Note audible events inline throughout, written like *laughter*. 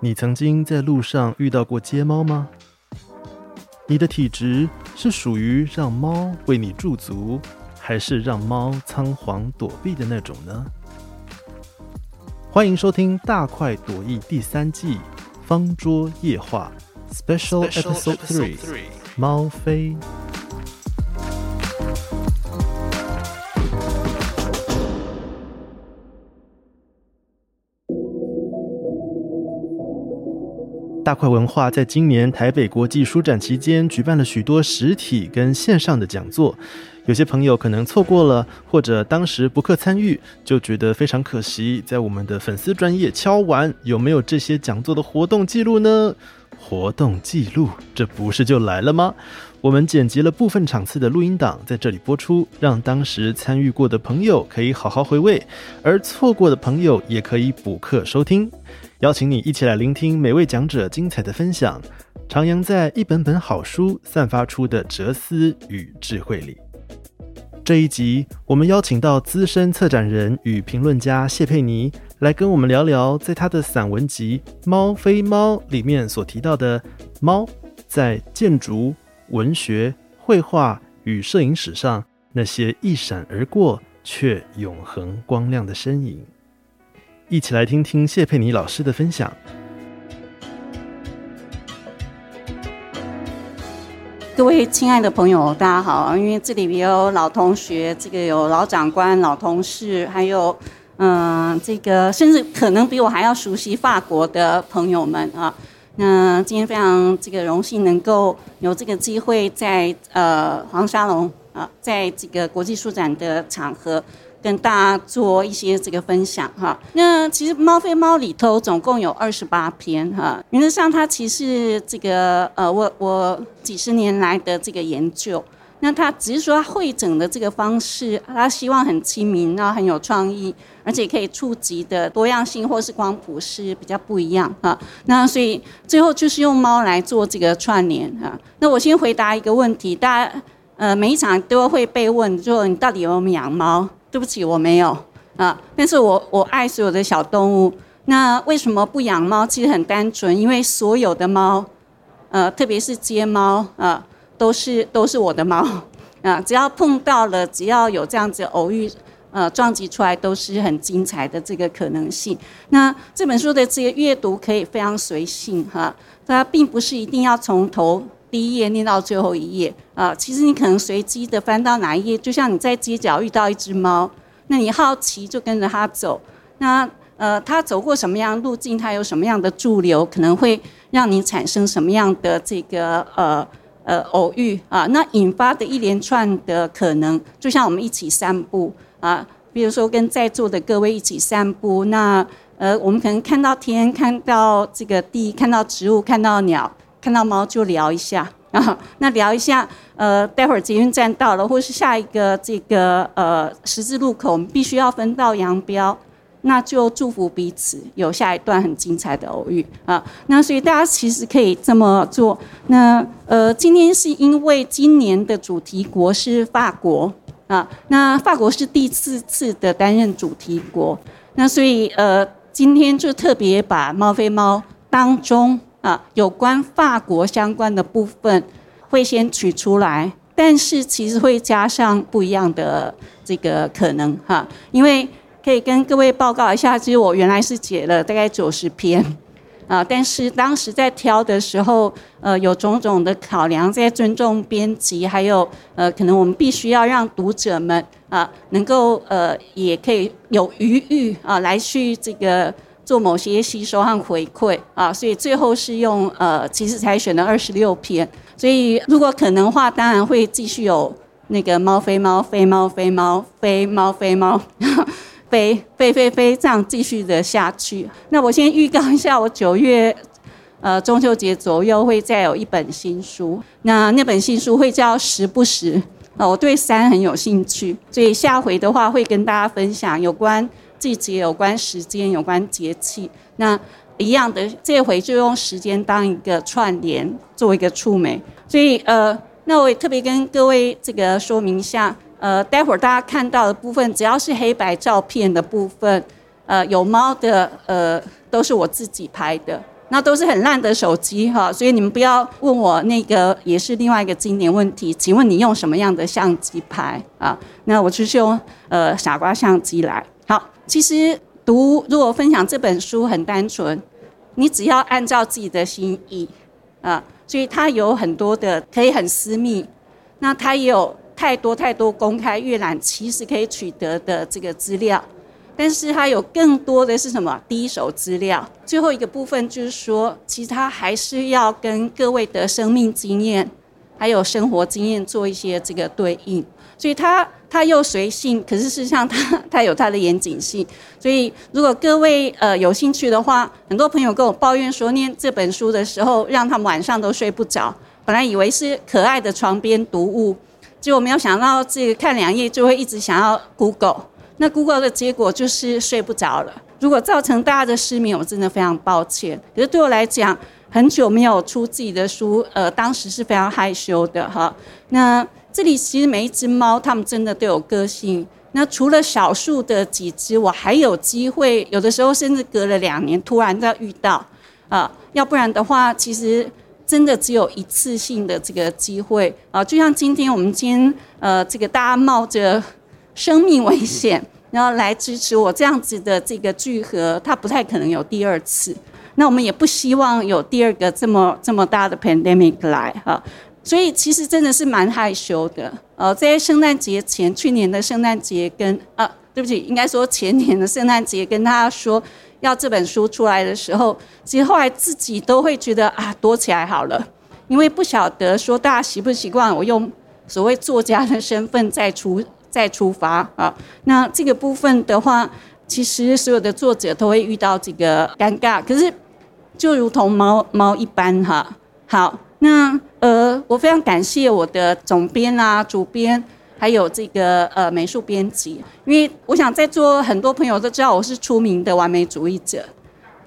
你曾经在路上遇到过街猫吗？你的体质是属于让猫为你驻足，还是让猫仓皇躲避的那种呢？欢迎收听《大快朵颐》第三季《方桌夜话》Special Episode Three：猫飞。大块文化在今年台北国际书展期间举办了许多实体跟线上的讲座，有些朋友可能错过了，或者当时不克参与，就觉得非常可惜。在我们的粉丝专业敲完，有没有这些讲座的活动记录呢？活动记录，这不是就来了吗？我们剪辑了部分场次的录音档，在这里播出，让当时参与过的朋友可以好好回味，而错过的朋友也可以补课收听。邀请你一起来聆听每位讲者精彩的分享，徜徉在一本本好书散发出的哲思与智慧里。这一集，我们邀请到资深策展人与评论家谢佩妮来跟我们聊聊，在他的散文集《猫非猫》里面所提到的猫在建筑、文学、绘画与摄影史上那些一闪而过却永恒光亮的身影。一起来听听谢佩妮老师的分享。各位亲爱的朋友，大家好！因为这里有老同学，这个有老长官、老同事，还有嗯，这个甚至可能比我还要熟悉法国的朋友们啊。那今天非常这个荣幸能够有这个机会在呃黄沙龙啊，在这个国际书展的场合。跟大家做一些这个分享哈。那其实《猫非猫》里头总共有二十八篇哈。原则上，它其实这个呃，我我几十年来的这个研究，那它只是说会诊的这个方式，它希望很亲民，然后很有创意，而且可以触及的多样性或是光谱是比较不一样哈。那所以最后就是用猫来做这个串联哈。那我先回答一个问题，大家呃每一场都会被问，就你到底有没有养猫？对不起，我没有啊，但是我我爱所有的小动物。那为什么不养猫？其实很单纯，因为所有的猫，呃，特别是街猫啊，都是都是我的猫啊。只要碰到了，只要有这样子偶遇，呃，撞击出来都是很精彩的这个可能性。那这本书的这个阅读可以非常随性哈，它并不是一定要从头。第一页念到最后一页啊，其实你可能随机的翻到哪一页，就像你在街角遇到一只猫，那你好奇就跟着它走，那呃，它走过什么样路径，它有什么样的驻留，可能会让你产生什么样的这个呃呃偶遇啊，那引发的一连串的可能，就像我们一起散步啊，比如说跟在座的各位一起散步，那呃，我们可能看到天，看到这个地，看到植物，看到鸟。看到猫就聊一下啊，*laughs* 那聊一下，呃，待会儿捷运站到了，或是下一个这个呃十字路口，我们必须要分道扬镳，那就祝福彼此有下一段很精彩的偶遇啊。那所以大家其实可以这么做。那呃，今天是因为今年的主题国是法国啊，那法国是第四次的担任主题国，那所以呃，今天就特别把猫非猫当中。啊，有关法国相关的部分会先取出来，但是其实会加上不一样的这个可能哈，因为可以跟各位报告一下，其实我原来是写了大概九十篇啊，但是当时在挑的时候，呃，有种种的考量，在尊重编辑，还有呃，可能我们必须要让读者们啊，能够呃，也可以有余裕啊，来去这个。做某些吸收和回馈啊，所以最后是用呃，其实才选了二十六篇。所以如果可能话，当然会继续有那个猫飞猫飞猫飞猫飞猫飞猫 *laughs* 飞飞飞飞这样继续的下去。那我先预告一下，我九月呃中秋节左右会再有一本新书。那那本新书会叫时不时啊，我对山很有兴趣，所以下回的话会跟大家分享有关。季节有关时间，有关节气，那一样的，这回就用时间当一个串联，做一个触媒。所以呃，那我也特别跟各位这个说明一下，呃，待会儿大家看到的部分，只要是黑白照片的部分，呃，有猫的，呃，都是我自己拍的那都是很烂的手机哈，所以你们不要问我那个也是另外一个经典问题，请问你用什么样的相机拍啊？那我就是用呃傻瓜相机来。其实读如果分享这本书很单纯，你只要按照自己的心意啊，所以它有很多的可以很私密，那它也有太多太多公开阅览其实可以取得的这个资料。但是它有更多的是什么？第一手资料。最后一个部分就是说，其实它还是要跟各位的生命经验，还有生活经验做一些这个对应。所以它它又随性，可是事实上它它 *laughs* 有它的严谨性。所以如果各位呃有兴趣的话，很多朋友跟我抱怨说，念这本书的时候让他们晚上都睡不着。本来以为是可爱的床边读物，结果没有想到这个看两页就会一直想要 Google。那 Google 的结果就是睡不着了。如果造成大家的失眠，我真的非常抱歉。可是对我来讲，很久没有出自己的书，呃，当时是非常害羞的哈。那这里其实每一只猫，它们真的都有个性。那除了少数的几只，我还有机会，有的时候甚至隔了两年，突然再遇到啊。要不然的话，其实真的只有一次性的这个机会啊。就像今天我们今天呃，这个大家冒着。生命危险，然后来支持我这样子的这个聚合，它不太可能有第二次。那我们也不希望有第二个这么这么大的 pandemic 来哈。所以其实真的是蛮害羞的。呃，在圣诞节前，去年的圣诞节跟啊，对不起，应该说前年的圣诞节跟他说要这本书出来的时候，其实后来自己都会觉得啊，躲起来好了，因为不晓得说大家习不习惯我用所谓作家的身份再出。再出发啊！那这个部分的话，其实所有的作者都会遇到这个尴尬。可是，就如同猫猫一般哈。好，那呃，我非常感谢我的总编啊、主编，还有这个呃美术编辑，因为我想在座很多朋友都知道我是出名的完美主义者。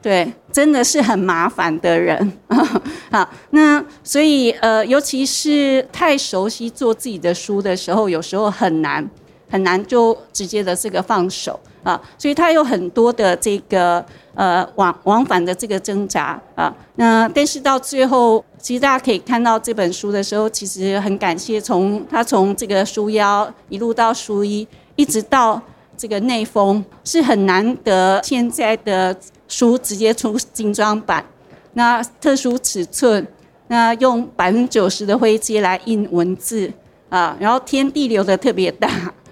对，真的是很麻烦的人 *laughs* 好，那所以呃，尤其是太熟悉做自己的书的时候，有时候很难很难就直接的这个放手啊。所以他有很多的这个呃往往返的这个挣扎啊。那但是到最后，其实大家可以看到这本书的时候，其实很感谢从他从这个书腰一路到书衣，一直到这个内封，是很难得现在的。书直接出精装版，那特殊尺寸，那用百分之九十的灰阶来印文字啊，然后天地留的特别大，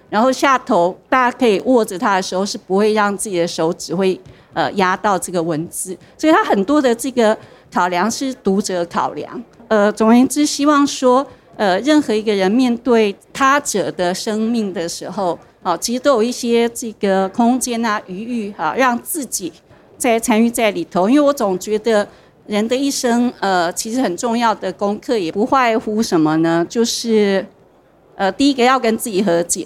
然后下头大家可以握着它的时候是不会让自己的手指会呃压到这个文字，所以它很多的这个考量是读者考量。呃，总而言之，希望说呃任何一个人面对他者的生命的时候，啊，其实都有一些这个空间啊余裕哈，让自己。在参与在里头，因为我总觉得人的一生，呃，其实很重要的功课也不外乎什么呢？就是，呃，第一个要跟自己和解。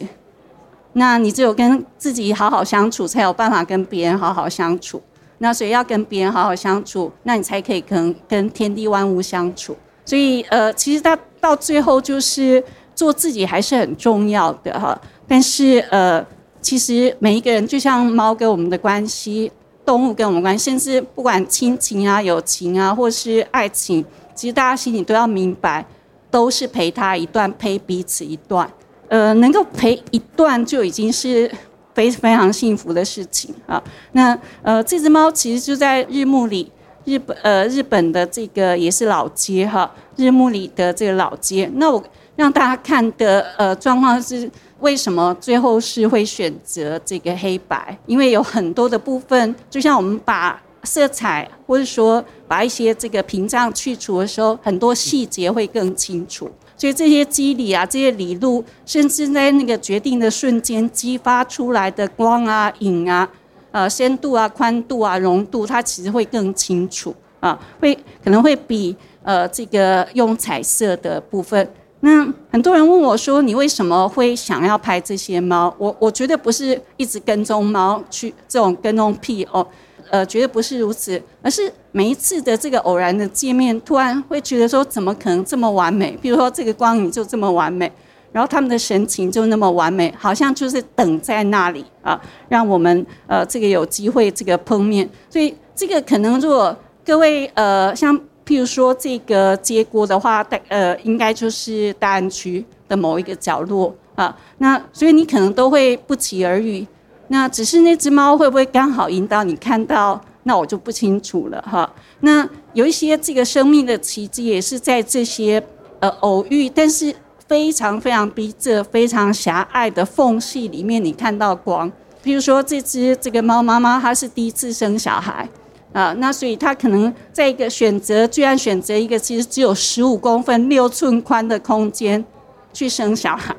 那你只有跟自己好好相处，才有办法跟别人好好相处。那所以要跟别人好好相处，那你才可以跟跟天地万物相处。所以，呃，其实到到最后，就是做自己还是很重要的哈。但是，呃，其实每一个人就像猫跟我们的关系。动物跟我们关系，甚至不管亲情啊、友情啊，或是爱情，其实大家心里都要明白，都是陪他一段，陪彼此一段。呃，能够陪一段就已经是非非常幸福的事情啊。那呃，这只猫其实就在日暮里，日本呃日本的这个也是老街哈，日暮里的这个老街。那我让大家看的呃状况是。为什么最后是会选择这个黑白？因为有很多的部分，就像我们把色彩或者说把一些这个屏障去除的时候，很多细节会更清楚。所以这些肌理啊，这些理路，甚至在那个决定的瞬间激发出来的光啊、影啊、呃深度啊、宽度啊、容度，它其实会更清楚啊，会可能会比呃这个用彩色的部分。那很多人问我说：“你为什么会想要拍这些猫？”我我觉得不是一直跟踪猫去这种跟踪癖哦，呃，绝对不是如此，而是每一次的这个偶然的见面，突然会觉得说，怎么可能这么完美？比如说这个光影就这么完美，然后他们的神情就那么完美，好像就是等在那里啊，让我们呃这个有机会这个碰面。所以这个可能如果各位呃，像譬如说这个结果的话，大呃应该就是大安区的某一个角落啊。那所以你可能都会不期而遇。那只是那只猫会不会刚好引导你看到？那我就不清楚了哈。那有一些这个生命的奇迹也是在这些呃偶遇，但是非常非常逼仄、非常狭隘的缝隙里面，你看到光。比如说这只这个猫妈妈，它是第一次生小孩啊，那所以它可能在一个选择，居然选择一个其实只有十五公分、六寸宽的空间去生小孩。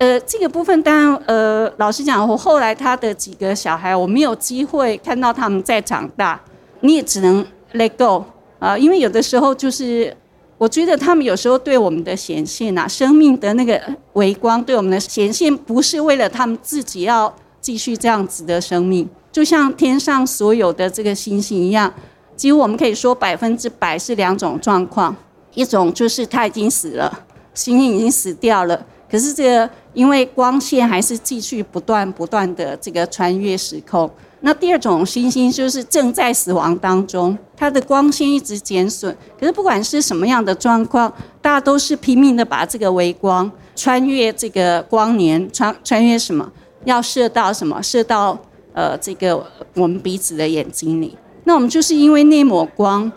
呃，这个部分当然，呃，老实讲，我后来他的几个小孩，我没有机会看到他们在长大，你也只能 let go 啊，因为有的时候就是，我觉得他们有时候对我们的显现啊，生命的那个微光对我们的显现，不是为了他们自己要继续这样子的生命，就像天上所有的这个星星一样，几乎我们可以说百分之百是两种状况，一种就是他已经死了，星星已经死掉了。可是这个，因为光线还是继续不断不断的这个穿越时空。那第二种星星就是正在死亡当中，它的光线一直减损。可是不管是什么样的状况，大家都是拼命的把这个微光穿越这个光年，穿穿越什么？要射到什么？射到呃这个我们彼此的眼睛里。那我们就是因为那抹光，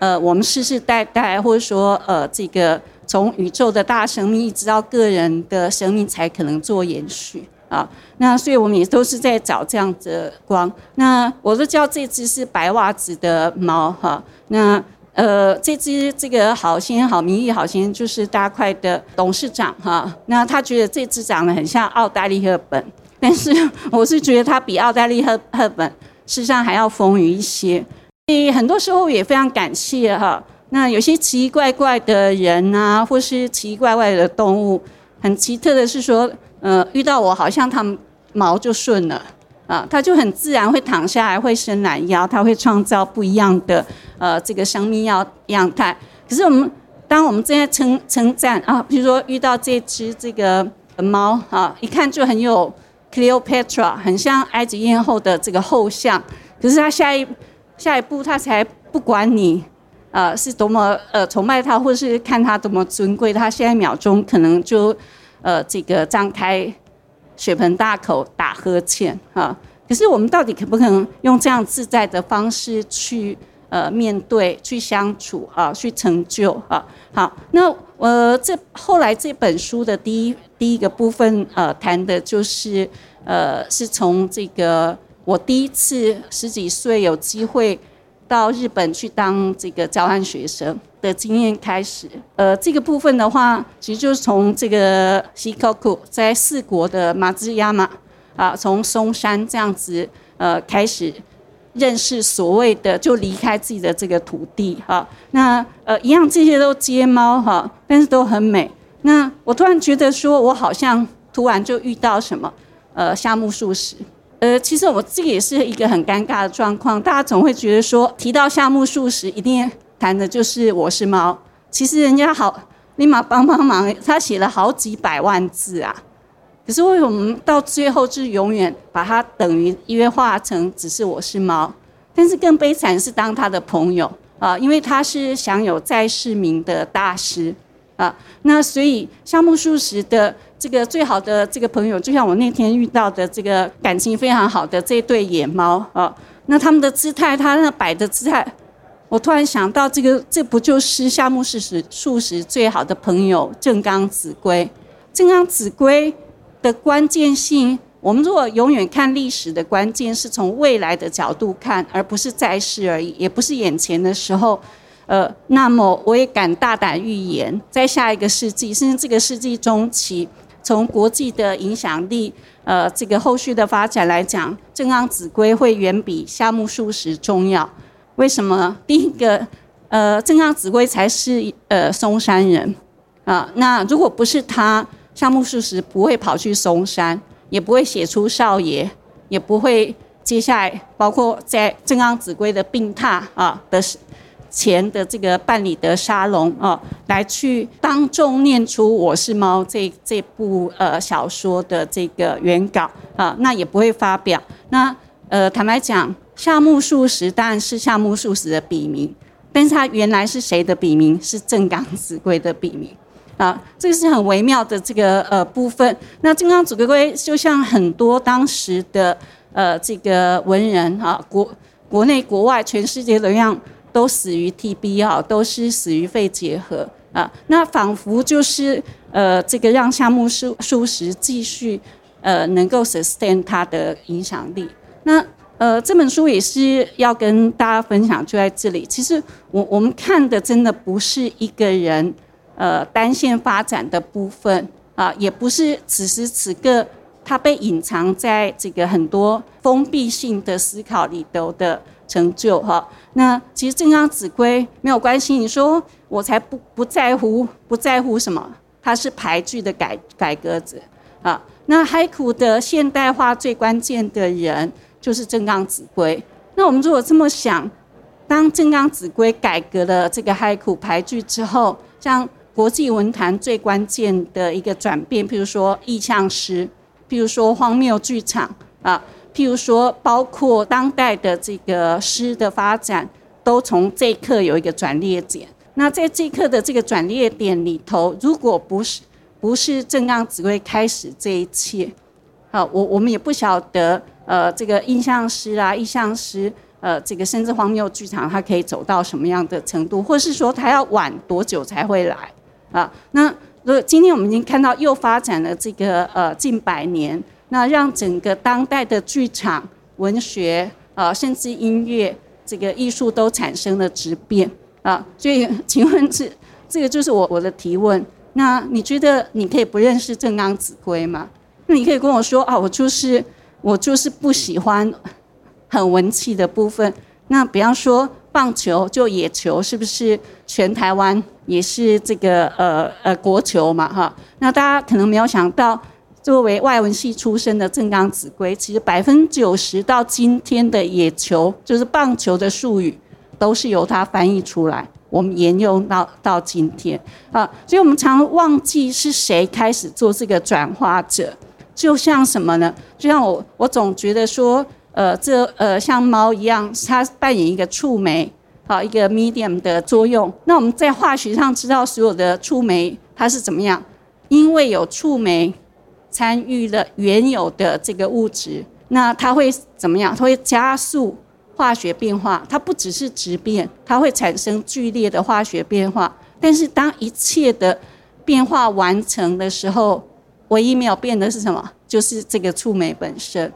呃，我们世世代代，或者说呃这个。从宇宙的大生命一直到个人的生命才可能做延续啊，那所以我们也都是在找这样的光。那我都叫这只是白袜子的猫哈。那呃，这只这个好先好名誉好先就是大块的董事长哈。那他觉得这只长得很像奥黛丽赫本，但是我是觉得它比奥黛丽赫赫本事实上还要丰腴一些。所以很多时候也非常感谢哈。那有些奇奇怪怪的人啊，或是奇奇怪怪的动物，很奇特的是说，呃，遇到我好像它毛就顺了啊，它就很自然会躺下来，会伸懒腰，它会创造不一样的呃这个生命样样态。可是我们当我们正在称称赞啊，比如说遇到这只这个猫啊，一看就很有 Cleopatra，很像埃及艳后的这个后像，可是它下一下一步它才不管你。呃，是多么呃崇拜他，或是看他多么尊贵，他下一秒钟可能就呃这个张开血盆大口打呵欠啊。可是我们到底可不可能用这样自在的方式去呃面对、去相处啊、去成就啊？好，那我这后来这本书的第一第一个部分呃谈的就是呃是从这个我第一次十几岁有机会。到日本去当这个交换学生的经验开始，呃，这个部分的话，其实就是从这个西口库在四国的马兹亚马啊，从松山这样子呃开始认识所谓的就离开自己的这个土地哈，那呃一样这些都接猫哈，但是都很美。那我突然觉得说，我好像突然就遇到什么呃夏目漱石。呃，其实我这个也是一个很尴尬的状况。大家总会觉得说，提到夏目漱石，一定谈的就是我是猫。其实人家好，立马帮帮忙，他写了好几百万字啊。可是为什么到最后就永远把它等于约化成只是我是猫？但是更悲惨是当他的朋友啊，因为他是享有在世名的大师啊。那所以夏目漱石的。这个最好的这个朋友，就像我那天遇到的这个感情非常好的这对野猫啊，那他们的姿态，他那摆的姿态，我突然想到，这个这不就是夏目漱石漱石最好的朋友正刚子规？正刚子规的关键性，我们如果永远看历史的关键，是从未来的角度看，而不是在世而已，也不是眼前的时候。呃，那么我也敢大胆预言，在下一个世纪，甚至这个世纪中期。从国际的影响力，呃，这个后续的发展来讲，正安子规会远比夏目漱石重要。为什么？第一个，呃，正安子规才是呃嵩山人啊。那如果不是他，夏目漱石不会跑去嵩山，也不会写出少爷，也不会接下来包括在正安子规的病榻啊的。前的这个办理的沙龙啊，来去当众念出《我是猫》这这部呃小说的这个原稿啊，那也不会发表。那呃，坦白讲，夏目漱石当然是夏目漱石的笔名，但是他原来是谁的笔名？是正冈子规的笔名啊，这个是很微妙的这个呃部分。那正冈子规就像很多当时的呃这个文人啊，国国内国外全世界的样都死于 TB 啊，都是死于肺结核啊。那仿佛就是呃这个让夏目漱漱石继续。呃，能够 sustain 它的影响力。那呃，这本书也是要跟大家分享，就在这里。其实我我们看的真的不是一个人呃单线发展的部分啊，也不是此时此刻他被隐藏在这个很多封闭性的思考里头的成就哈。那其实正刚子规没有关系，你说我才不不在乎不在乎什么？他是排剧的改改革者啊。那海苦的现代化最关键的人就是正冈子规。那我们如果这么想，当正冈子规改革了这个海苦排剧之后，像国际文坛最关键的一个转变，譬如说意象诗，譬如说荒谬剧场啊，譬如说包括当代的这个诗的发展，都从这一刻有一个转捩点。那在这一刻的这个转捩点里头，如果不是不是正刚只会开始这一切，好，我我们也不晓得，呃，这个印象师啊，意象师，呃，这个甚至荒谬剧场，它可以走到什么样的程度，或是说它要晚多久才会来啊？那如今天我们已经看到又发展了这个呃近百年，那让整个当代的剧场、文学啊，甚至音乐这个艺术都产生了质变啊，所以请问这这个就是我我的提问。那你觉得你可以不认识正刚子规吗？那你可以跟我说啊，我就是我就是不喜欢很文气的部分。那比方说棒球就野球，是不是全台湾也是这个呃呃国球嘛哈？那大家可能没有想到，作为外文系出身的正刚子规，其实百分之九十到今天的野球就是棒球的术语，都是由他翻译出来。我们沿用到到今天啊，所以我们常忘记是谁开始做这个转化者。就像什么呢？就像我，我总觉得说，呃，这呃像猫一样，它扮演一个触媒，好一个 medium 的作用。那我们在化学上知道，所有的触媒它是怎么样？因为有触媒参与了原有的这个物质，那它会怎么样？它会加速。化学变化，它不只是质变，它会产生剧烈的化学变化。但是当一切的变化完成的时候，唯一没有变的是什么？就是这个触媒本身。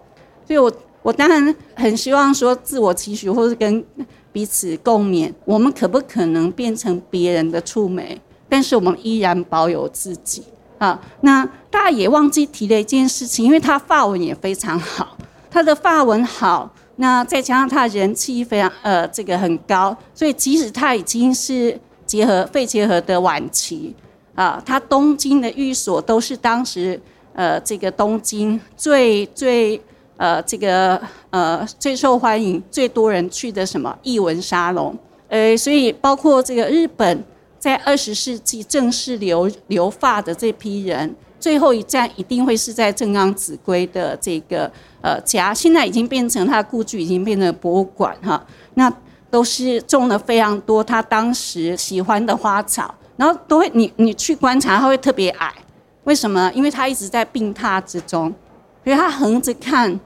所以我我当然很希望说自我期许，或是跟彼此共勉。我们可不可能变成别人的触媒？但是我们依然保有自己啊。那大家也忘记提了一件事情，因为他发文也非常好，他的发文好。那再加上他人气非常呃这个很高，所以即使他已经是结核肺结核的晚期啊，他东京的寓所都是当时呃这个东京最最呃这个呃最受欢迎、最多人去的什么译文沙龙，呃，所以包括这个日本在二十世纪正式留留发的这批人。最后一站一定会是在正冈子规的这个呃家，现在已经变成他的故居，已经变成博物馆哈。那都是种了非常多他当时喜欢的花草，然后都会你你去观察，它会特别矮，为什么？因为他一直在病榻之中，所以他横着看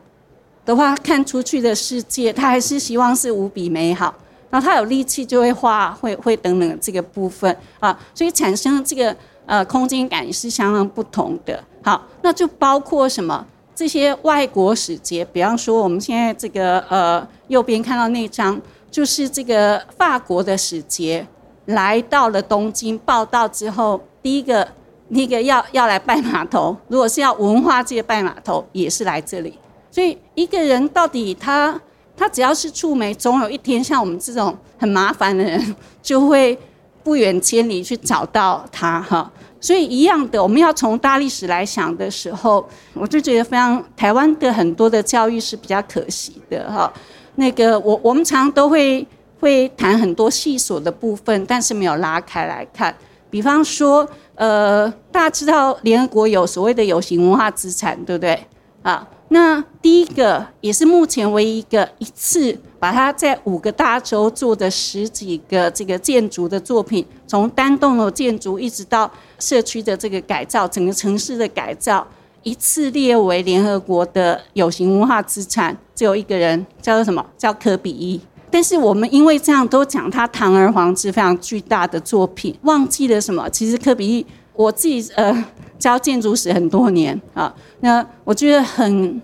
的话，看出去的世界，他还是希望是无比美好。然后他有力气就会画，会会等等这个部分啊，所以产生这个。呃，空间感也是相当不同的。好，那就包括什么？这些外国使节，比方说我们现在这个呃右边看到那张，就是这个法国的使节来到了东京报道之后，第一个那个要要来拜码头，如果是要文化界拜码头，也是来这里。所以一个人到底他他只要是触媒，总有一天像我们这种很麻烦的人就会。不远千里去找到他哈，所以一样的，我们要从大历史来想的时候，我就觉得非常台湾的很多的教育是比较可惜的哈。那个我我们常都会会谈很多细琐的部分，但是没有拉开来看。比方说，呃，大家知道联合国有所谓的有形文化资产，对不对？啊，那第一个也是目前唯一一个一次把它在五个大洲做的十几个这个建筑的作品，从单栋楼建筑一直到社区的这个改造，整个城市的改造，一次列为联合国的有形文化资产，只有一个人叫做什么？叫科比一。但是我们因为这样都讲他堂而皇之非常巨大的作品，忘记了什么？其实科比一，我自己呃教建筑史很多年啊，那我觉得很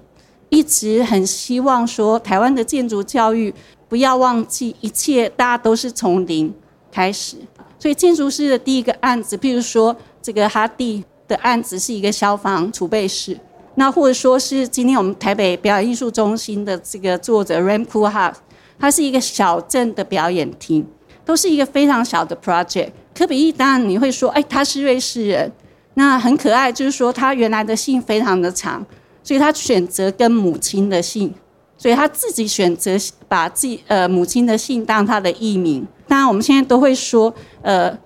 一直很希望说，台湾的建筑教育不要忘记一切，大家都是从零开始。所以建筑师的第一个案子，譬如说这个哈蒂的案子是一个消防储备室，那或者说是今天我们台北表演艺术中心的这个作者 Rampo House。它是一个小镇的表演厅，都是一个非常小的 project。科比一当然你会说，哎，他是瑞士人，那很可爱，就是说他原来的姓非常的长，所以他选择跟母亲的姓，所以他自己选择把自己呃母亲的姓当他的艺名。当然我们现在都会说，呃，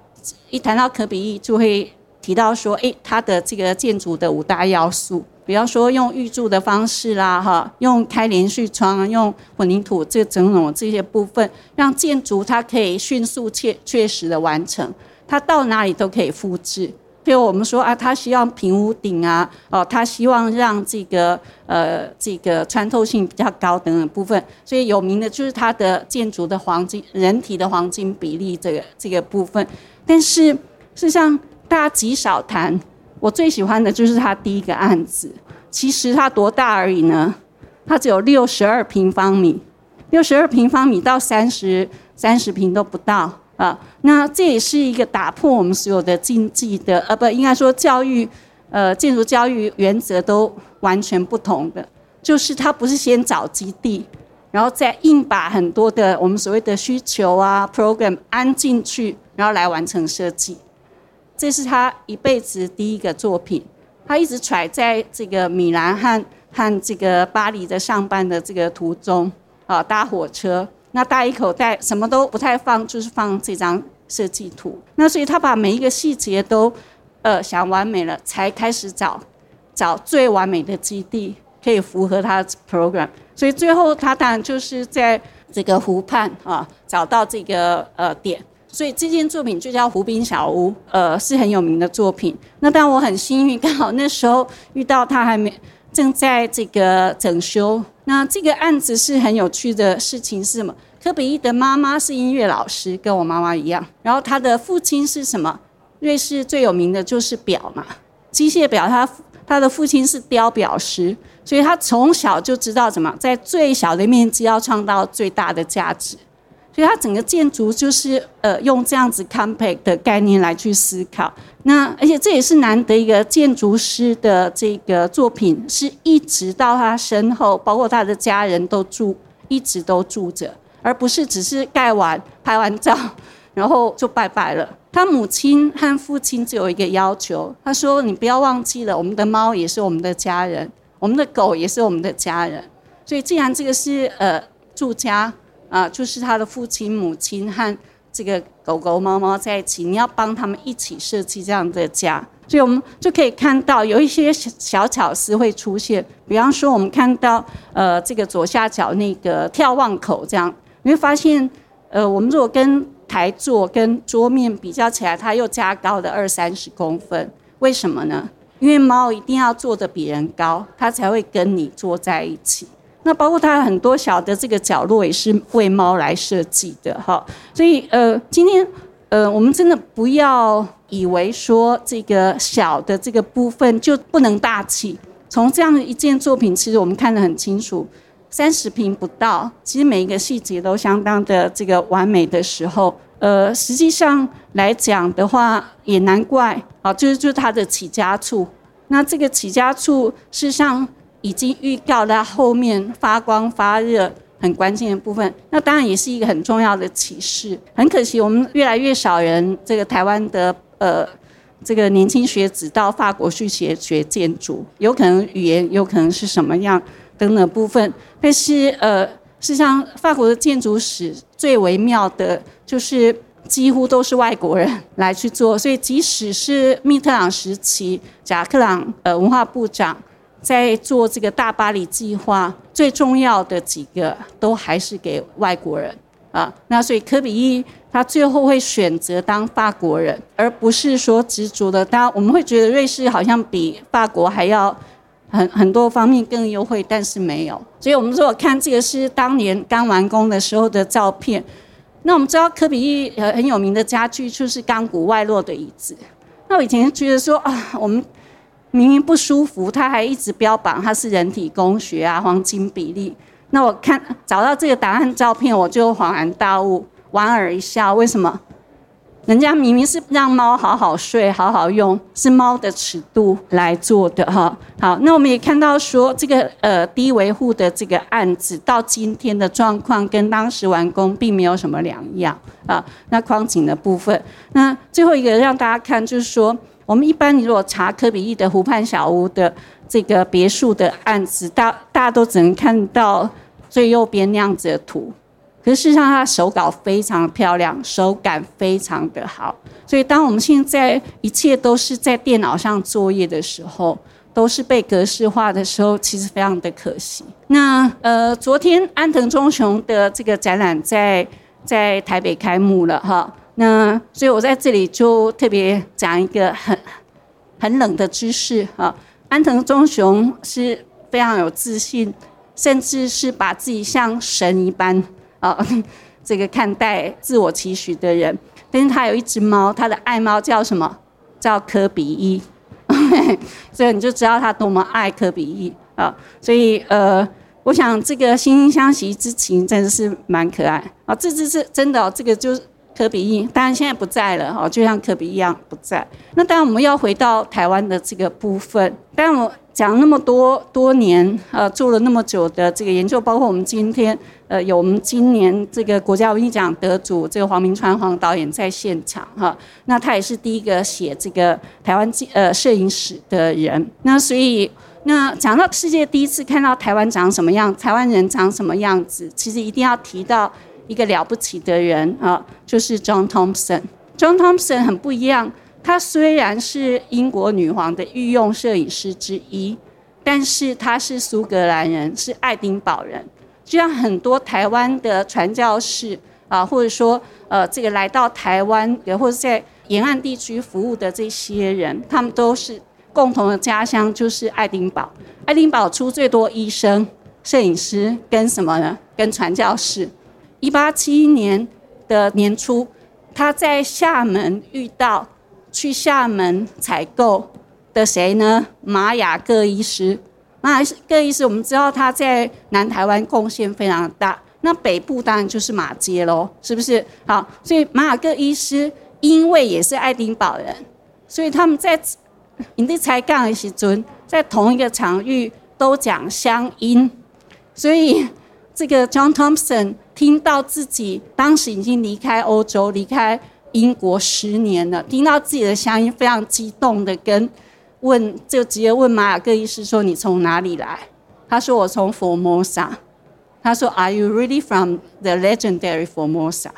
一谈到可比一就会提到说，哎，他的这个建筑的五大要素。比方说用预铸的方式啦，哈，用开连续窗，用混凝土这整种这些部分，让建筑它可以迅速确确实的完成，它到哪里都可以复制。比如我们说啊，他希望平屋顶啊，哦，他希望让这个呃这个穿透性比较高等等部分，所以有名的就是它的建筑的黄金人体的黄金比例这个这个部分。但是事实上大家极少谈。我最喜欢的就是他第一个案子，其实它多大而已呢？它只有六十二平方米，六十二平方米到三十三十平都不到啊。那这也是一个打破我们所有的经济的，呃，不应该说教育，呃，建筑教育原则都完全不同的，就是它不是先找基地，然后再硬把很多的我们所谓的需求啊 program 安进去，然后来完成设计。这是他一辈子第一个作品，他一直揣在这个米兰和和这个巴黎的上班的这个途中，啊，搭火车，那大一口袋，什么都不太放，就是放这张设计图。那所以他把每一个细节都，呃，想完美了，才开始找找最完美的基地，可以符合他的 program。所以最后他当然就是在这个湖畔啊，找到这个呃点。所以这件作品就叫《湖滨小屋》，呃，是很有名的作品。那但我很幸运，刚好那时候遇到他还没正在这个整修。那这个案子是很有趣的事情是什么？科比一的妈妈是音乐老师，跟我妈妈一样。然后他的父亲是什么？瑞士最有名的就是表嘛，机械表。他他的父亲是雕表师，所以他从小就知道怎么在最小的面积要创造最大的价值。所以它整个建筑就是呃用这样子 compact 的概念来去思考，那而且这也是难得一个建筑师的这个作品，是一直到他身后，包括他的家人都住，一直都住着，而不是只是盖完拍完照，然后就拜拜了。他母亲和父亲只有一个要求，他说：“你不要忘记了，我们的猫也是我们的家人，我们的狗也是我们的家人。”所以既然这个是呃住家。啊，就是他的父亲、母亲和这个狗狗、猫猫在一起，你要帮他们一起设计这样的家，所以我们就可以看到有一些小巧思会出现。比方说，我们看到呃这个左下角那个眺望口，这样你会发现，呃，我们如果跟台座跟桌面比较起来，它又加高了二三十公分，为什么呢？因为猫一定要坐得比人高，它才会跟你坐在一起。那包括它很多小的这个角落也是为猫来设计的哈，所以呃，今天呃，我们真的不要以为说这个小的这个部分就不能大气。从这样一件作品，其实我们看得很清楚，三十平不到，其实每一个细节都相当的这个完美的时候，呃，实际上来讲的话，也难怪啊，就是就是它的起家处。那这个起家处事实上。已经预告了后面发光发热很关键的部分，那当然也是一个很重要的启示。很可惜，我们越来越少人，这个台湾的呃这个年轻学子到法国去学学建筑，有可能语言有可能是什么样等等部分。但是呃，事实上法国的建筑史最微妙的就是几乎都是外国人来去做，所以即使是密特朗时期，贾克朗呃文化部长。在做这个大巴黎计划，最重要的几个都还是给外国人啊。那所以科比一他最后会选择当法国人，而不是说执着的。当然我们会觉得瑞士好像比法国还要很很多方面更优惠，但是没有。所以我们如果看这个是当年刚完工的时候的照片，那我们知道科比一呃很有名的家具就是钢骨外露的椅子。那我以前觉得说啊，我们。明明不舒服，他还一直标榜他是人体工学啊，黄金比例。那我看找到这个答案照片，我就恍然大悟，莞尔一笑。为什么？人家明明是让猫好好睡、好好用，是猫的尺度来做的哈。好，那我们也看到说，这个呃低维护的这个案子到今天的状况，跟当时完工并没有什么两样啊。那框景的部分，那最后一个让大家看就是说。我们一般，如果查科比一的湖畔小屋的这个别墅的案子，大大家都只能看到最右边那样子的图。可是事实上，它手稿非常漂亮，手感非常的好。所以，当我们现在一切都是在电脑上作业的时候，都是被格式化的时候，其实非常的可惜。那呃，昨天安藤忠雄的这个展览在在台北开幕了，哈。那所以，我在这里就特别讲一个很很冷的知识啊。安藤忠雄是非常有自信，甚至是把自己像神一般啊，*laughs* 这个看待自我期许的人。但是他有一只猫，他的爱猫叫什么？叫科比一。*laughs* 所以你就知道他多么爱科比一啊。所以呃，我想这个惺惺相惜之情真的是蛮可爱啊。这只是真的，这个就是。科比一当然现在不在了哈，就像科比一样不在。那当然我们要回到台湾的这个部分。当然我讲那么多多年，呃，做了那么久的这个研究，包括我们今天，呃，有我们今年这个国家文艺奖得主这个黄明川黄导演在现场哈。那他也是第一个写这个台湾呃摄影史的人。那所以那讲到世界第一次看到台湾长什么样，台湾人长什么样子，其实一定要提到。一个了不起的人啊，就是 John Thompson。John Thompson 很不一样，他虽然是英国女皇的御用摄影师之一，但是他是苏格兰人，是爱丁堡人。就像很多台湾的传教士啊，或者说呃，这个来到台湾，也或者在沿岸地区服务的这些人，他们都是共同的家乡就是爱丁堡。爱丁堡出最多医生、摄影师跟什么呢？跟传教士。一八七一年的年初，他在厦门遇到去厦门采购的谁呢？马雅各医师。马雅各医师，我们知道他在南台湾贡献非常大。那北部当然就是马街喽，是不是？好，所以马雅各医师因为也是爱丁堡人，所以他们在营地才干的时尊，在同一个场域都讲乡音，所以这个 John Thompson。听到自己当时已经离开欧洲、离开英国十年了，听到自己的乡音，非常激动的跟问，就直接问马尔各医师说：“你从哪里来？”他说：“我从 Formosa。”他说：“Are you really from the legendary Formosa？”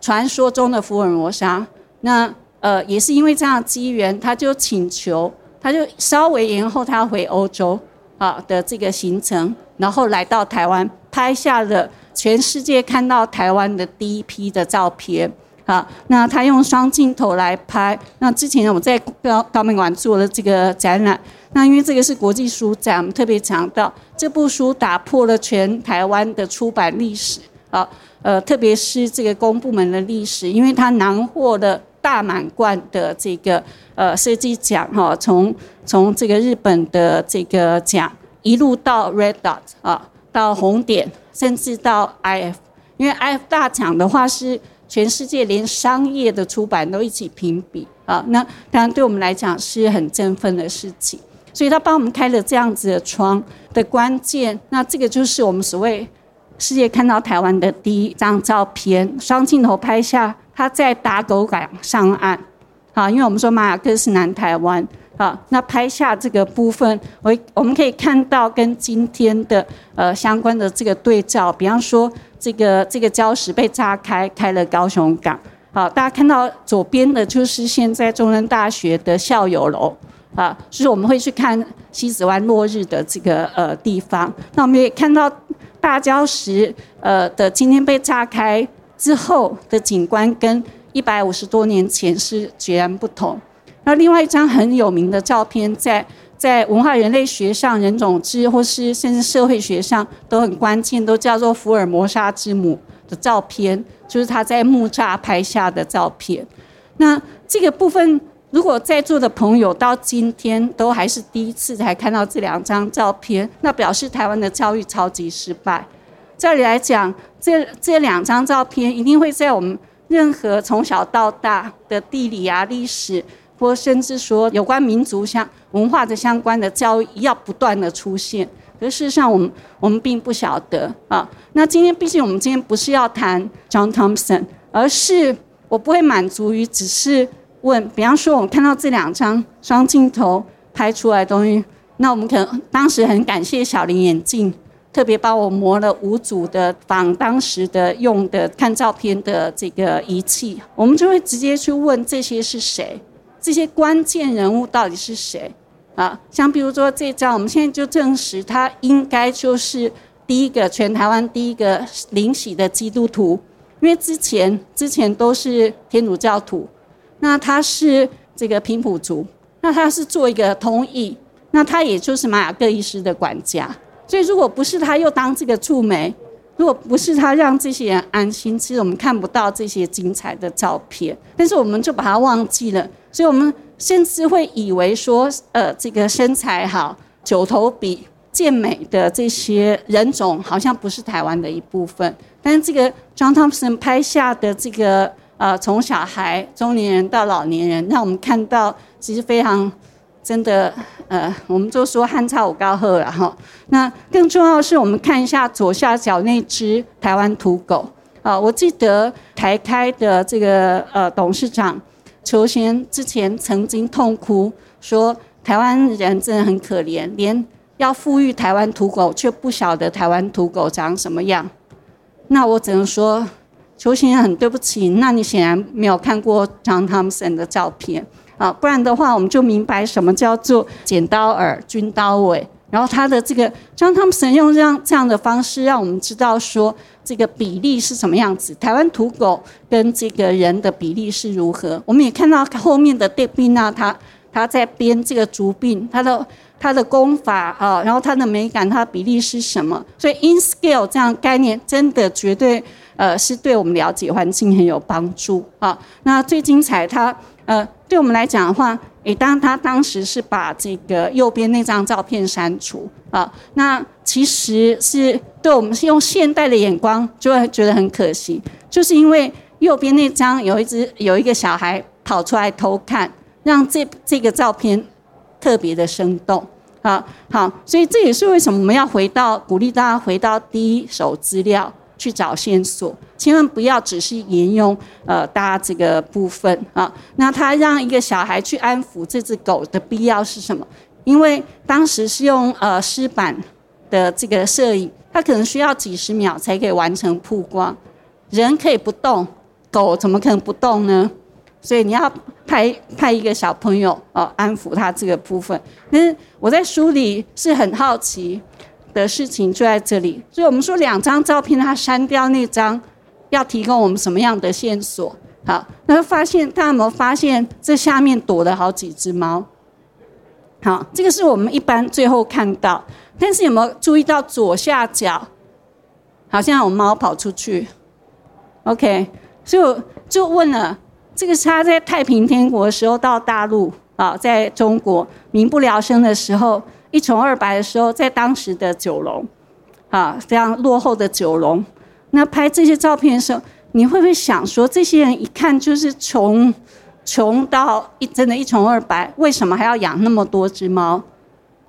传说中的福尔摩沙。那呃，也是因为这样机缘，他就请求，他就稍微延后他回欧洲啊的这个行程，然后来到台湾，拍下了。全世界看到台湾的第一批的照片，好，那他用双镜头来拍。那之前我在高高美馆做了这个展览，那因为这个是国际书展，我们特别强调这部书打破了全台湾的出版历史，啊，呃，特别是这个公部门的历史，因为它囊获了大满贯的这个呃设计奖，哈，从从这个日本的这个奖一路到 Red Dot 啊，到红点。甚至到 IF，因为 IF 大奖的话是全世界连商业的出版都一起评比啊，那当然对我们来讲是很振奋的事情。所以他帮我们开了这样子的窗的关键，那这个就是我们所谓世界看到台湾的第一张照片，双镜头拍下他在打狗港上岸，啊，因为我们说马雅克是南台湾。好，那拍下这个部分，我我们可以看到跟今天的呃相关的这个对照，比方说这个这个礁石被炸开，开了高雄港。好，大家看到左边的就是现在中山大学的校友楼，啊，就是我们会去看西子湾落日的这个呃地方。那我们也看到大礁石呃的今天被炸开之后的景观，跟一百五十多年前是截然不同。那另外一张很有名的照片，在在文化人类学上、人种志或是甚至社会学上都很关键，都叫做福尔摩沙之母的照片，就是他在木栅拍下的照片。那这个部分，如果在座的朋友到今天都还是第一次才看到这两张照片，那表示台湾的教育超级失败。这里来讲，这这两张照片一定会在我们任何从小到大的地理啊、历史。或甚至说有关民族相文化的相关的教育要不断的出现，可事实上我们我们并不晓得啊。那今天毕竟我们今天不是要谈 John Thompson，而是我不会满足于只是问，比方说我们看到这两张双镜头拍出来的东西，那我们可能当时很感谢小林眼镜，特别帮我磨了五组的仿当时的用的看照片的这个仪器，我们就会直接去问这些是谁。这些关键人物到底是谁啊？像比如说这张，我们现在就证实他应该就是第一个全台湾第一个灵洗的基督徒，因为之前之前都是天主教徒，那他是这个平埔族，那他是做一个通译，那他也就是玛雅各医师的管家，所以如果不是他又当这个驻媒，如果不是他让这些人安心，其实我们看不到这些精彩的照片，但是我们就把它忘记了。所以，我们甚至会以为说，呃，这个身材好、九头比、健美的这些人种，好像不是台湾的一部分。但是，这个 John Thompson 拍下的这个，呃，从小孩、中年人到老年人，让我们看到，其实非常真的，呃，我们就说汉超五高鹤了哈。那更重要的是，我们看一下左下角那只台湾土狗啊，我记得台开的这个呃董事长。邱先之前曾经痛哭说：“台湾人真的很可怜，连要富裕台湾土狗，却不晓得台湾土狗长什么样。”那我只能说，邱先很对不起。那你显然没有看过张汤森的照片啊，不然的话，我们就明白什么叫做剪刀耳、军刀尾。然后他的这个张汤森用这样这样的方式，让我们知道说。这个比例是什么样子？台湾土狗跟这个人的比例是如何？我们也看到后面的戴宾娜，他他在编这个竹病，他的他的功法啊，然后他的美感，他的比例是什么？所以 in scale 这样概念真的绝对呃是对我们了解环境很有帮助啊。那最精彩，它呃对我们来讲的话。诶，当他当时是把这个右边那张照片删除啊，那其实是对我们是用现代的眼光就会觉得很可惜，就是因为右边那张有一只有一个小孩跑出来偷看，让这这个照片特别的生动啊。好，所以这也是为什么我们要回到鼓励大家回到第一手资料。去找线索，千万不要只是沿用呃大家这个部分啊。那他让一个小孩去安抚这只狗的必要是什么？因为当时是用呃湿板的这个摄影，它可能需要几十秒才可以完成曝光。人可以不动，狗怎么可能不动呢？所以你要派派一个小朋友哦安抚他这个部分。但是我在书里是很好奇。的事情就在这里，所以我们说两张照片，他删掉那张，要提供我们什么样的线索？好，那发现大家有没有发现这下面躲了好几只猫？好，这个是我们一般最后看到，但是有没有注意到左下角好像有猫跑出去？OK，所以我就问了，这个是他在太平天国的时候到大陆啊，在中国民不聊生的时候。一穷二白的时候，在当时的九龙，啊，非常落后的九龙，那拍这些照片的时候，你会不会想说，这些人一看就是穷，穷到一真的，一穷二白，为什么还要养那么多只猫？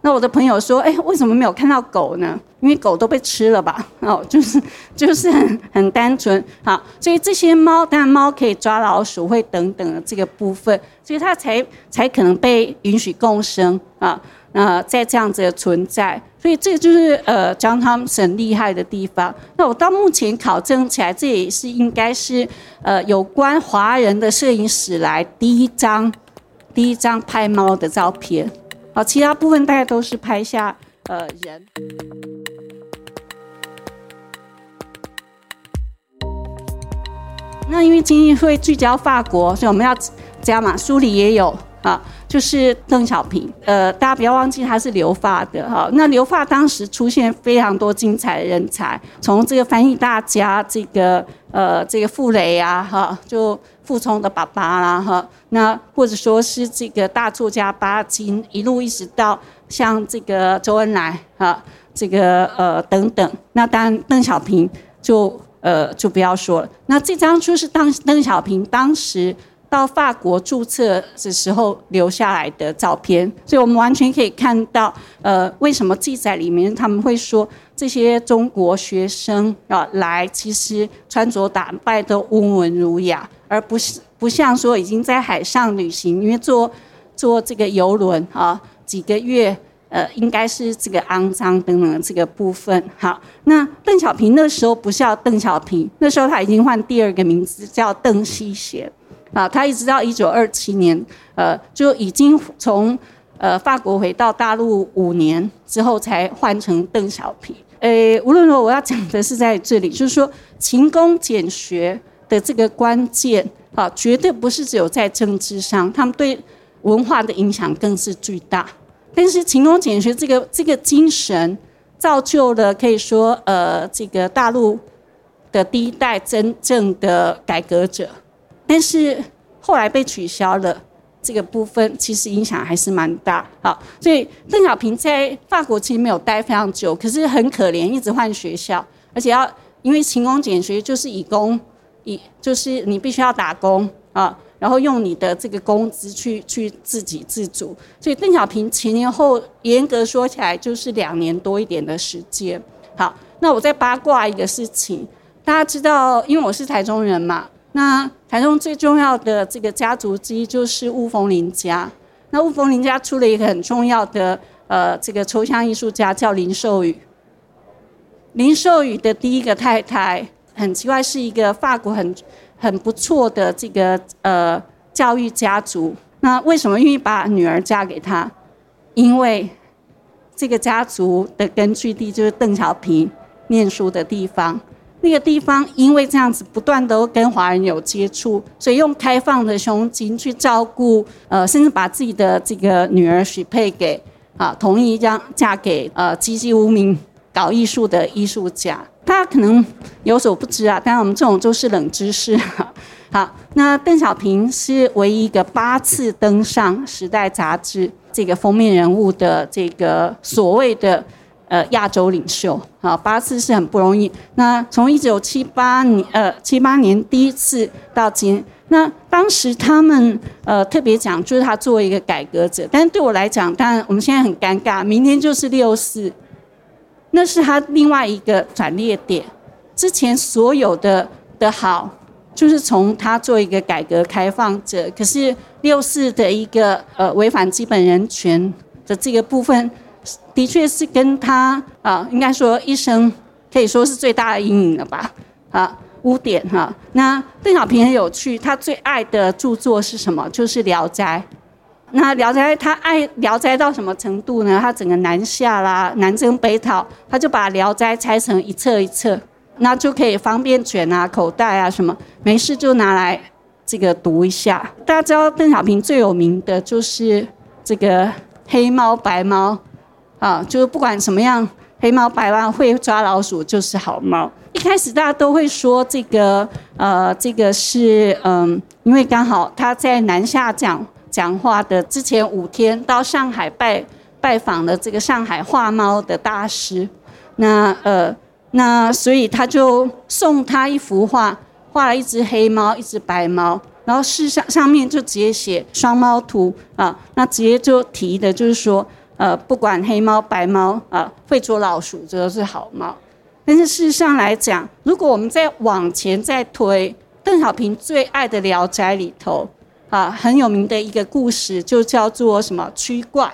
那我的朋友说，哎，为什么没有看到狗呢？因为狗都被吃了吧？哦，就是就是很很单纯，好，所以这些猫，当然猫可以抓老鼠，会等等的这个部分，所以它才才可能被允许共生啊。呃，在这样子的存在，所以这个就是呃，张他们很厉害的地方。那我到目前考证起来，这也是应该是呃有关华人的摄影史来第一张第一张拍猫的照片，好，其他部分大概都是拍下呃人。那因为今天会聚焦法国，所以我们要加嘛，书里也有啊，就是邓小平。呃，大家不要忘记他是留法的哈。那留法当时出现非常多精彩的人才，从这个翻译大家，这个呃这个傅雷啊哈，就傅聪的爸爸啦哈，那或者说是这个大作家巴金，一路一直到像这个周恩来哈，这个呃等等。那当然邓小平就。呃，就不要说了。那这张就是当邓小平当时到法国注册的时候留下来的照片，所以我们完全可以看到，呃，为什么记载里面他们会说这些中国学生啊来，其实穿着打扮都温文儒雅，而不是不像说已经在海上旅行，因为坐坐这个游轮啊几个月。呃，应该是这个肮脏等等这个部分。好，那邓小平那时候不叫邓小平，那时候他已经换第二个名字叫邓锡贤。啊，他一直到一九二七年，呃，就已经从呃法国回到大陆五年之后才换成邓小平。诶，无论如何，我要讲的是在这里，就是说勤工俭学的这个关键，啊，绝对不是只有在政治上，他们对文化的影响更是巨大。但是勤工俭学这个这个精神，造就了可以说呃这个大陆的第一代真正的改革者，但是后来被取消了这个部分，其实影响还是蛮大好。所以邓小平在法国其实没有待非常久，可是很可怜，一直换学校，而且要因为勤工俭学就是以工以就是你必须要打工啊。然后用你的这个工资去去自给自足，所以邓小平前年后严格说起来就是两年多一点的时间。好，那我再八卦一个事情，大家知道，因为我是台中人嘛，那台中最重要的这个家族之一就是雾峰林家。那雾峰林家出了一个很重要的呃这个抽象艺术家叫林寿宇。林寿宇的第一个太太很奇怪，是一个法国很。很不错的这个呃教育家族，那为什么愿意把女儿嫁给他？因为这个家族的根据地就是邓小平念书的地方，那个地方因为这样子不断都跟华人有接触，所以用开放的胸襟去照顾，呃，甚至把自己的这个女儿许配给啊，同意将嫁给呃籍籍无名搞艺术的艺术家。大家可能有所不知啊，当然我们这种都是冷知识。好，那邓小平是唯一一个八次登上《时代》杂志这个封面人物的这个所谓的呃亚洲领袖。好，八次是很不容易。那从一九七八年呃七八年第一次到今，那当时他们呃特别讲，就是他作为一个改革者。但是对我来讲，当然我们现在很尴尬，明天就是六四。那是他另外一个转捩点，之前所有的的好，就是从他做一个改革开放者，可是六四的一个呃违反基本人权的这个部分，的确是跟他啊，应该说一生可以说是最大的阴影了吧，啊污点哈。那邓小平很有趣，他最爱的著作是什么？就是《聊斋》。那《聊斋》他爱《聊斋》到什么程度呢？他整个南下啦，南征北讨，他就把《聊斋》拆成一册一册，那就可以方便卷啊、口袋啊什么，没事就拿来这个读一下。大家知道邓小平最有名的就是这个黑猫白猫啊，就是不管什么样，黑猫白猫会抓老鼠就是好猫。一开始大家都会说这个呃，这个是嗯，因为刚好他在南下讲。讲话的之前五天到上海拜拜访了这个上海画猫的大师，那呃那所以他就送他一幅画，画了一只黑猫，一只白猫，然后是上上面就直接写双猫图啊，那直接就提的就是说呃不管黑猫白猫啊会捉老鼠，这都是好猫。但是事实上来讲，如果我们再往前再推，邓小平最爱的《聊斋》里头。啊，很有名的一个故事，就叫做什么驱怪，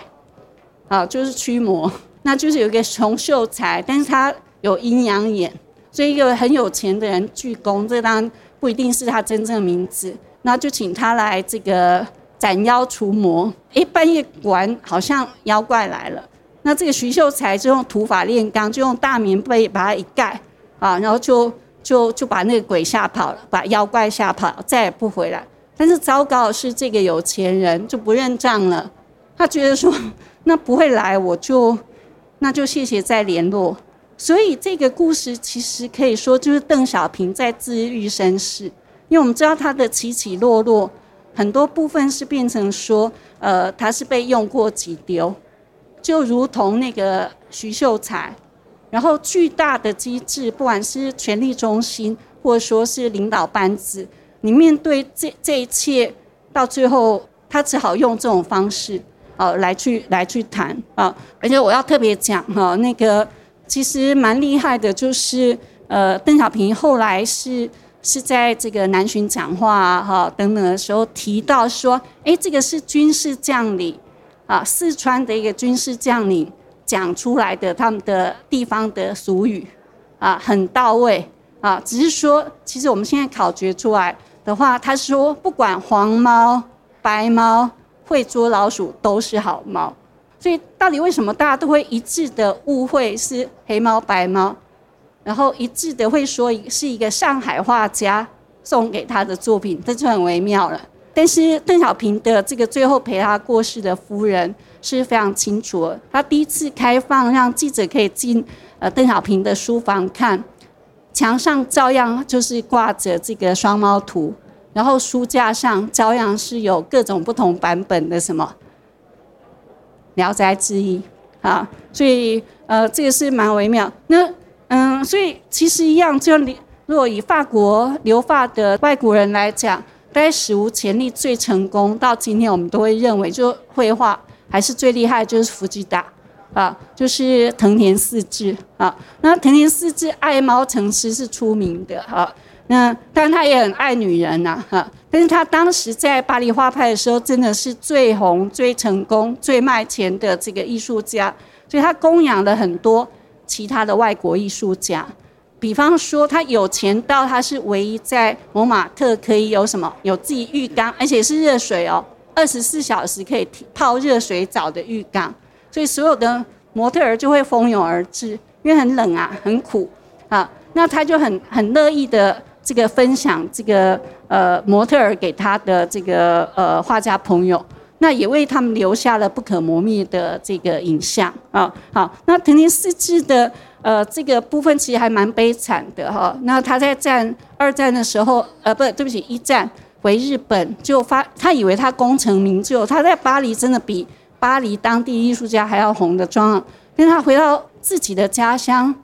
啊，就是驱魔。*laughs* 那就是有一个穷秀才，但是他有阴阳眼，所以一个很有钱的人鞠躬，这当然不一定是他真正的名字。那就请他来这个斩妖除魔。哎，半夜玩好像妖怪来了。那这个徐秀才就用土法炼钢，就用大棉被把它一盖啊，然后就就就把那个鬼吓跑了，把妖怪吓跑，再也不回来。但是糟糕的是，这个有钱人就不认账了，他觉得说 *laughs* 那不会来，我就那就谢谢再联络。所以这个故事其实可以说就是邓小平在自愈身世，因为我们知道他的起起落落，很多部分是变成说，呃，他是被用过即丢，就如同那个徐秀才，然后巨大的机制，不管是权力中心或者说是领导班子，你面对这这一切，到最后他只好用这种方式，呃，来去来去谈啊，而且我要特别讲哈，那个。其实蛮厉害的，就是呃，邓小平后来是是在这个南巡讲话哈等等的时候提到说，哎，这个是军事将领啊，四川的一个军事将领讲出来的他们的地方的俗语啊，很到位啊。只是说，其实我们现在考掘出来的话，他说不管黄猫白猫会捉老鼠都是好猫。所以，到底为什么大家都会一致的误会是黑猫白猫，然后一致的会说是一个上海画家送给他的作品，这就很微妙了。但是邓小平的这个最后陪他过世的夫人是非常清楚的，他第一次开放让记者可以进呃邓小平的书房看，墙上照样就是挂着这个双猫图，然后书架上照样是有各种不同版本的什么。《聊斋志异》啊，所以呃，这个是蛮微妙。那嗯，所以其实一样，就你如果以法国留发的外国人来讲，大概史无前例最成功，到今天我们都会认为，就绘画还是最厉害，就是福吉达啊，就是藤田四治啊。那藤田四治爱猫成痴是出名的哈。那当然他也很爱女人呐哈。但是他当时在巴黎画派的时候，真的是最红、最成功、最卖钱的这个艺术家，所以他供养了很多其他的外国艺术家。比方说，他有钱到他是唯一在摩马特可以有什么有自己浴缸，而且是热水哦，二十四小时可以泡热水澡的浴缸，所以所有的模特儿就会蜂拥而至，因为很冷啊，很苦啊，那他就很很乐意的。这个分享这个呃模特儿给他的这个呃画家朋友，那也为他们留下了不可磨灭的这个影像啊。好，那藤田四治的呃这个部分其实还蛮悲惨的哈。那他在战二战的时候，呃不对不起一战回日本就发，他以为他功成名就，他在巴黎真的比巴黎当地艺术家还要红的妆，但他回到自己的家乡，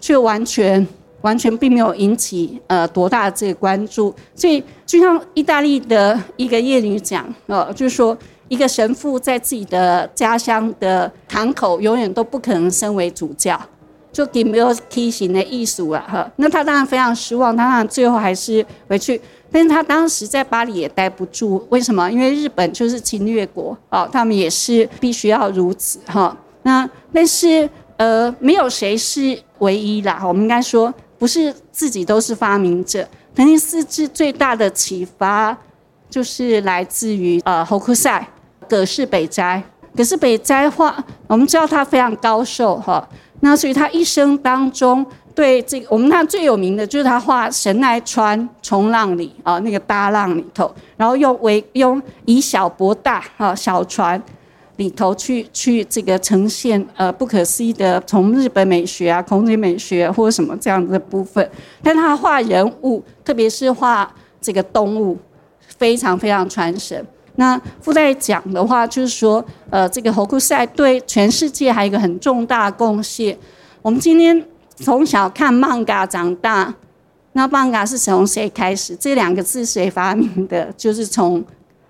却完全。完全并没有引起呃多大的这个关注，所以就像意大利的一个谚语讲，呃，就是说一个神父在自己的家乡的堂口永远都不可能身为主教，就没有梯形的艺术了哈。那他当然非常失望，他当然最后还是回去，但是他当时在巴黎也待不住，为什么？因为日本就是侵略国啊，他们也是必须要如此哈。那但是呃，没有谁是唯一啦，我们应该说。不是自己都是发明者。藤田四治最大的启发就是来自于呃侯克塞葛饰北斋。葛饰北斋画，我们知道他非常高寿哈，那所以他一生当中对这个我们看最有名的就是他画神奈川冲浪里啊那个大浪里头，然后用为用以小博大啊小船。里头去去这个呈现呃不可思议的从日本美学啊孔子美学或者什么这样的部分，但他画人物，特别是画这个动物，非常非常传神。那附带讲的话，就是说呃这个侯库塞对全世界还有一个很重大的贡献。我们今天从小看漫画长大，那漫画是从谁开始？这两个字谁发明的？就是从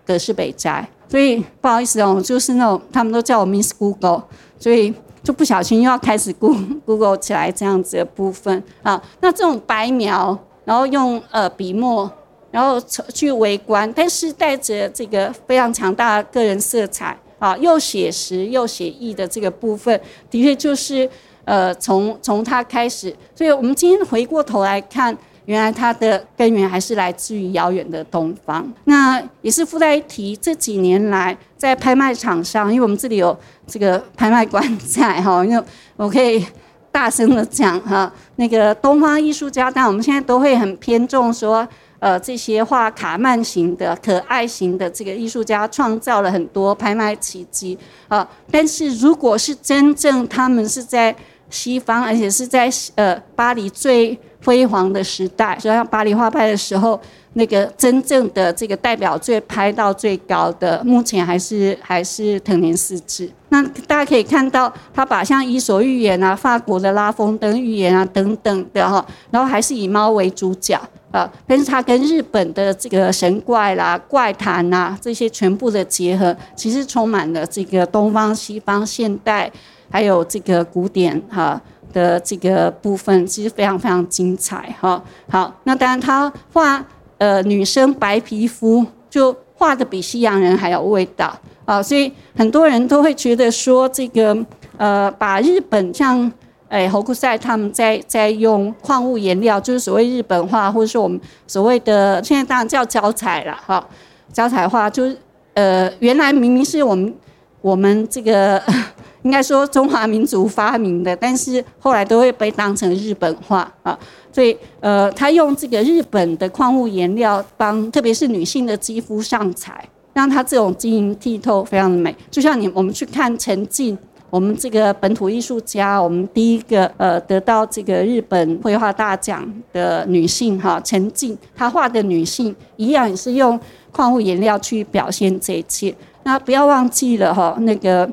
葛饰北斋。所以不好意思哦，就是那种他们都叫我 Miss Google，所以就不小心又要开始 Google Google 起来这样子的部分啊。那这种白描，然后用呃笔墨，然后去围观，但是带着这个非常强大的个人色彩啊，又写实又写意的这个部分，的确就是呃从从他开始。所以我们今天回过头来看。原来它的根源还是来自于遥远的东方。那也是附带一提，这几年来在拍卖场上，因为我们这里有这个拍卖官在哈，*laughs* 因为我可以大声的讲哈，那个东方艺术家，但我们现在都会很偏重说。呃，这些画卡曼型的、可爱型的这个艺术家创造了很多拍卖奇迹啊！但是如果是真正他们是在西方，而且是在呃巴黎最辉煌的时代，就像巴黎画派的时候，那个真正的这个代表最拍到最高的，目前还是还是藤田四治。那大家可以看到，他把像《伊索寓言》啊、法国的拉风登寓言啊等等的哈，然后还是以猫为主角。啊，但是它跟日本的这个神怪啦、怪谈呐这些全部的结合，其实充满了这个东方、西方、现代，还有这个古典哈的这个部分，其实非常非常精彩哈。好，那当然他画呃女生白皮肤，就画的比西洋人还有味道啊，所以很多人都会觉得说这个呃把日本像。哎，侯库塞他们在在用矿物颜料，就是所谓日本画，或者说我们所谓的现在当然叫胶彩了哈。胶彩画就是呃，原来明明是我们我们这个 *laughs* 应该说中华民族发明的，但是后来都会被当成日本画啊。所以呃，他用这个日本的矿物颜料帮，特别是女性的肌肤上彩，让她这种晶莹剔透，非常的美。就像你我们去看陈静。我们这个本土艺术家，我们第一个呃得到这个日本绘画大奖的女性哈陈静，她画的女性一样也是用矿物颜料去表现这一切。那不要忘记了哈，那个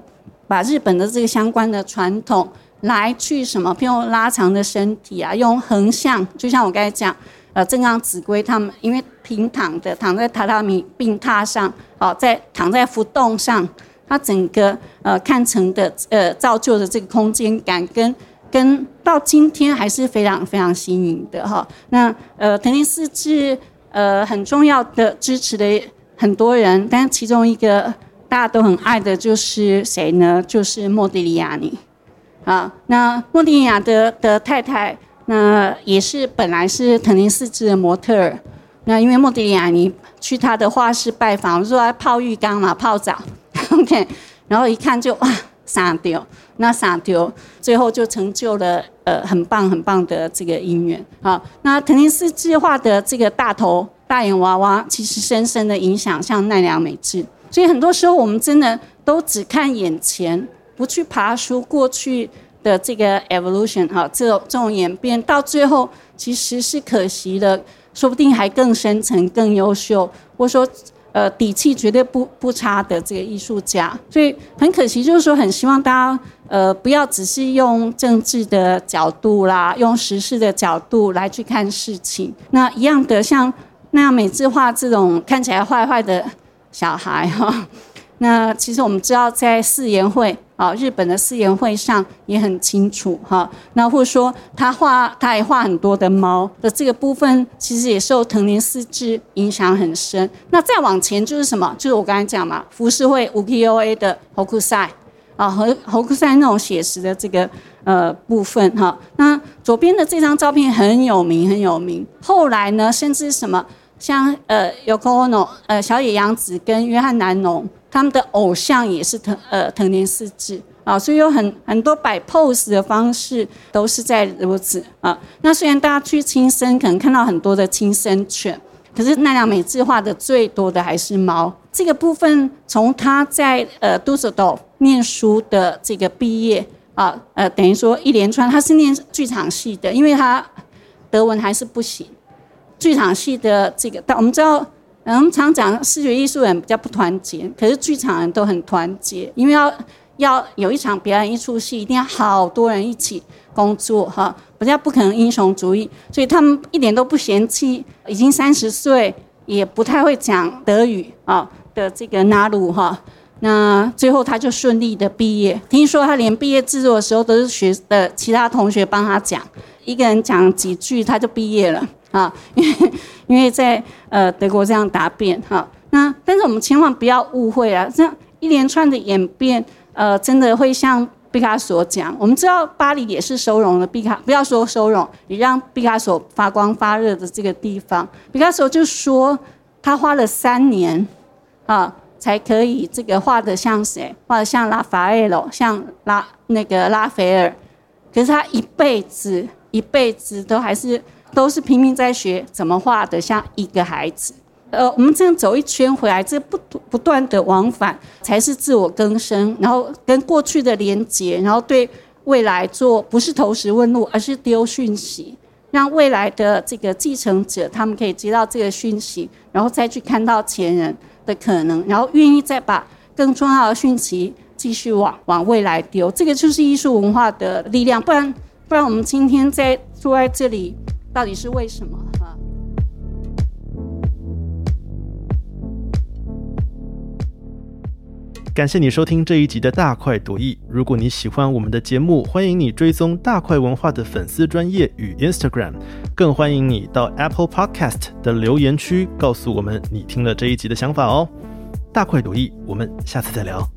把日本的这个相关的传统来去什么，譬如拉长的身体啊，用横向，就像我刚才讲，呃，正冈子规他们因为平躺的躺在榻榻米病榻上，哦在躺在浮动上。它整个呃看成的呃造就的这个空间感跟跟到今天还是非常非常新颖的哈。那呃藤林寺是呃很重要的支持的很多人，但是其中一个大家都很爱的就是谁呢？就是莫迪利亚尼啊。那莫迪利亚的的太太，那也是本来是藤田四治的模特儿。那因为莫迪利亚尼去他的画室拜访，说泡浴缸嘛，泡澡。*laughs* OK，然后一看就哇，傻丢，那傻丢，最后就成就了呃很棒很棒的这个姻缘好。那藤田四治画的这个大头大眼娃娃，其实深深的影响像奈良美智。所以很多时候我们真的都只看眼前，不去爬出过去的这个 evolution 哈，这种这种演变，到最后其实是可惜的，说不定还更深层、更优秀，或者说。呃，底气绝对不不差的这个艺术家，所以很可惜，就是说很希望大家呃不要只是用政治的角度啦，用时事的角度来去看事情。那一样的，像那样美智化这种看起来坏坏的小孩 *laughs* 哈。那其实我们知道，在四言会啊，日本的四言会上也很清楚哈。那或者说他画，他也画很多的猫的这个部分，其实也受藤林四治影响很深。那再往前就是什么？就是我刚才讲嘛，浮世绘五 K O A 的侯库塞啊，和侯库塞那种写实的这个呃部分哈。那左边的这张照片很有名，很有名。后来呢，甚至什么像呃 Yoko Ono 呃小野洋子跟约翰南农。他们的偶像也是藤呃藤田四治啊，所以有很很多摆 pose 的方式都是在如此啊。那虽然大家去亲生可能看到很多的亲生犬，可是奈良美智画的最多的还是猫。这个部分从他在呃杜塞岛念书的这个毕业啊，呃等于说一连串他是念剧场系的，因为他德文还是不行。剧场系的这个，但我们知道。我们常讲视觉艺术人比较不团结，可是剧场人都很团结，因为要要有一场表演一出戏，一定要好多人一起工作哈，比较不可能英雄主义，所以他们一点都不嫌弃已经三十岁也不太会讲德语啊的这个纳鲁哈，那最后他就顺利的毕业，听说他连毕业制作的时候都是学的其他同学帮他讲，一个人讲几句他就毕业了。啊，*laughs* 因为因为在呃德国这样答辩哈，那但是我们千万不要误会啊，这样一连串的演变，呃，真的会像毕卡索讲。我们知道巴黎也是收容了毕卡，不要说收容，也让毕卡索发光发热的这个地方。毕卡索就说他花了三年啊，才可以这个画的像谁？画的像拉法埃罗，像拉那个拉斐尔。可是他一辈子一辈子都还是都是拼命在学怎么画的像一个孩子。呃，我们这样走一圈回来，这不不断的往返才是自我更生，然后跟过去的连接，然后对未来做不是投石问路，而是丢讯息，让未来的这个继承者他们可以接到这个讯息，然后再去看到前人的可能，然后愿意再把更重要的讯息继续往往未来丢，这个就是艺术文化的力量。不然不然，我们今天在坐在这里，到底是为什么？哈感谢你收听这一集的大快朵颐。如果你喜欢我们的节目，欢迎你追踪大块文化的粉丝专业与 Instagram，更欢迎你到 Apple Podcast 的留言区告诉我们你听了这一集的想法哦。大快朵颐，我们下次再聊。